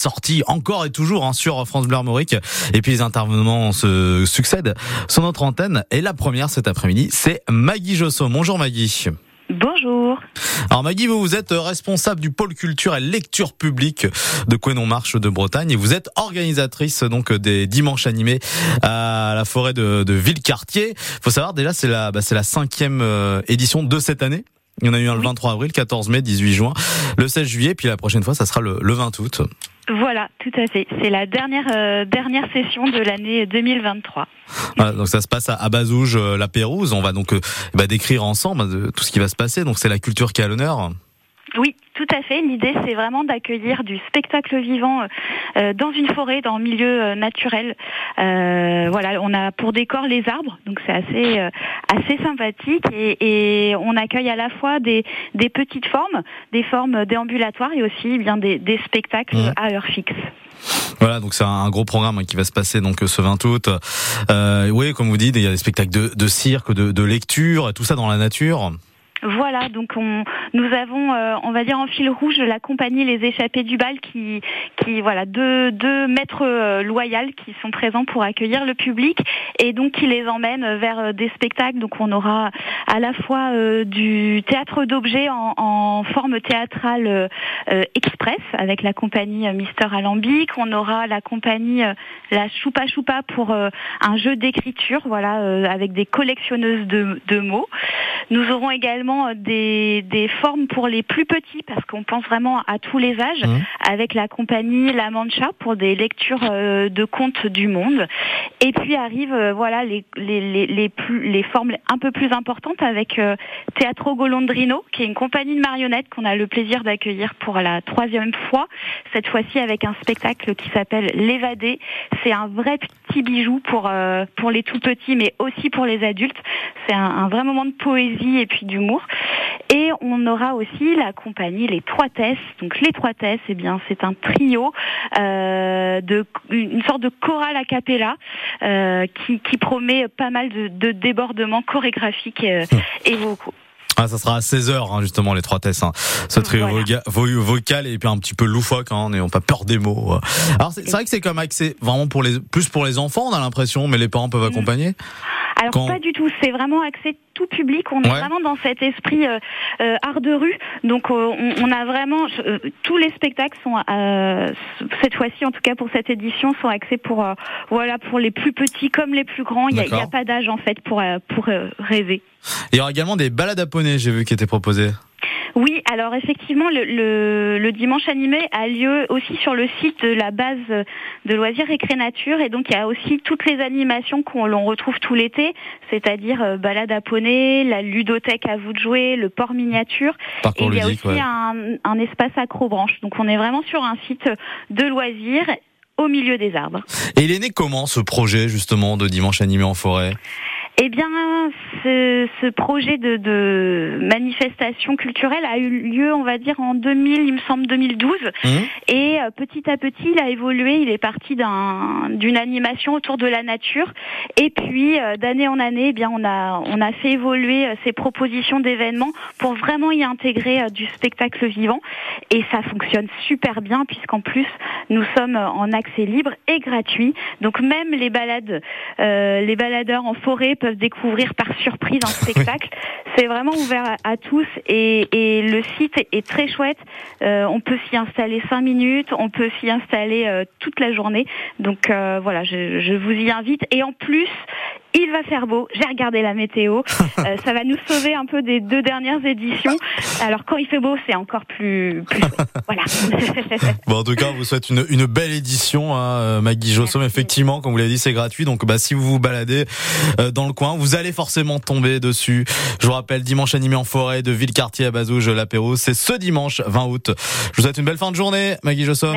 sorti encore et toujours hein, sur France Bleu Armorique. Et puis les intervenants se succèdent sur notre antenne. Et la première cet après-midi, c'est Maggie Josso. Bonjour Maggie. Bonjour. Alors Maggie, vous, vous êtes responsable du pôle culture et lecture publique de Quenon Marche de Bretagne et vous êtes organisatrice donc des dimanches animés à la forêt de, de Villecartier. Faut savoir déjà c'est la bah, c'est la cinquième euh, édition de cette année. Il y en a eu un le 23 avril, 14 mai, 18 juin, le 16 juillet, puis la prochaine fois, ça sera le, le 20 août. Voilà, tout à fait. C'est la dernière euh, dernière session de l'année 2023. Voilà, donc ça se passe à, à Bazouge, euh, la Pérouse. On va donc euh, bah, décrire ensemble euh, tout ce qui va se passer. Donc c'est la culture qui à l'honneur. Oui, à fait. L'idée, c'est vraiment d'accueillir du spectacle vivant euh, dans une forêt, dans un milieu euh, naturel. Euh, voilà, on a pour décor les arbres, donc c'est assez euh, assez sympathique et, et on accueille à la fois des, des petites formes, des formes déambulatoires et aussi eh bien des, des spectacles à heure fixe. Voilà, donc c'est un, gros programme hein, qui va se passer donc ce 20 août. Euh, oui, comme vous dites, il y a des spectacles de, de cirque, de, de lecture, tout ça dans la nature. Voilà, donc on, nous avons, euh, on va dire en fil rouge, la compagnie Les Échappés du Bal, qui, voilà, deux, maîtres euh, loyaux qui sont présents pour accueillir le public et donc qui les emmènent vers euh, des spectacles. Donc on aura à la fois euh, du théâtre d'objets en, forme théâtrale euh, express avec la compagnie Mister Alambic. On aura la compagnie la Choupa Choupa pour un jeu d'écriture, voilà, avec des collectionneuses de, de mots. Nous aurons également euh, des, des formes pour les plus petits parce qu'on pense vraiment à tous les âges Mhm. avec la compagnie La Mancha pour des lectures euh, de contes du monde. Et puis arrivent euh, voilà les, les, les, les, plus, les formes un peu plus importantes avec euh, Teatro Golondrino qui est une compagnie de marionnettes qu'on a le plaisir d'accueillir pour la troisième fois. Cette fois-ci avec un spectacle qui s'appelle L'évadé. C'est un vrai petit bijou pour, euh, pour les tout petits mais aussi pour les adultes. C'est un, un vrai moment de poésie et puis d'humour. Et on aura aussi la compagnie Les Trois Tesses. Donc les Trois Tesses, eh bien c'est un trio euh, de une sorte de chorale a cappella euh, qui, qui promet pas mal de, de débordements chorégraphiques euh, et vocaux. Ah, ça sera à 16h hein, justement les trois tests. Hein. Ce trio Voilà. vocal et puis un petit peu loufoque, hein, n'ayons pas peur des mots. Alors c'est vrai que c'est comme accès vraiment pour les plus pour les enfants, on a l'impression, mais les parents peuvent accompagner? Alors Quand- pas du tout, c'est vraiment axé tout public. On est Ouais. vraiment dans cet esprit euh, euh, art de rue. Donc euh, on, on a vraiment euh, tous les spectacles sont euh, cette fois-ci, en tout cas pour cette édition, sont axés pour voilà pour les plus petits comme les plus grands. Il n'y a, a pas d'âge en fait pour pour rêver. Il y aura également des balades à poney, j'ai vu qui étaient proposées. Oui, alors effectivement, le, le, le dimanche animé a lieu aussi sur le site de la base de loisirs Récré Nature, et donc il y a aussi toutes les animations qu'on l'on retrouve tout l'été, c'est-à-dire euh, balade à poney, la ludothèque à vous de jouer, le port miniature, et Parcours il y a ludique, aussi ouais. un, un espace acrobranche. Donc on est vraiment sur un site de loisirs au milieu des arbres. Et il est né comment ce projet justement de dimanche animé en forêt? Eh bien, ce, ce projet de, de manifestation culturelle a eu lieu, on va dire, en 2000, il me semble 2012. Hum Et euh, petit à petit, il a évolué. Il est parti d'un- d'une animation autour de la nature. Et puis, euh, d'année en année, eh bien, on a, on a fait évoluer euh, ces propositions d'événements pour vraiment y intégrer du spectacle vivant. Et ça fonctionne super bien puisqu'en plus, nous sommes en accès libre et gratuit. Donc même les balades, euh, les baladeurs en forêt peuvent découvrir par surprise un spectacle. C'est vraiment ouvert à, à tous et, et le site est, très chouette. Euh, on peut s'y installer cinq minutes, on peut s'y installer euh, toute la journée. Donc euh, voilà, je, je vous y invite. Et en plus, il va faire beau. J'ai regardé la météo. Euh, ça va nous sauver un peu des deux dernières éditions. Alors quand il fait beau, c'est encore plus, plus. Voilà. Bon, en tout cas, on vous souhaite une, une belle édition, hein, euh, Maggie Jossom. Effectivement, comme vous l'avez dit, c'est gratuit. Donc, bah, si vous vous baladez euh, dans le coin, vous allez forcément tomber dessus. Je vous rappelle, dimanche animé en forêt de Villecartier à Bazouge, la Pérouse. C'est ce dimanche 20 août. Je vous souhaite une belle fin de journée, Maggie Jossom.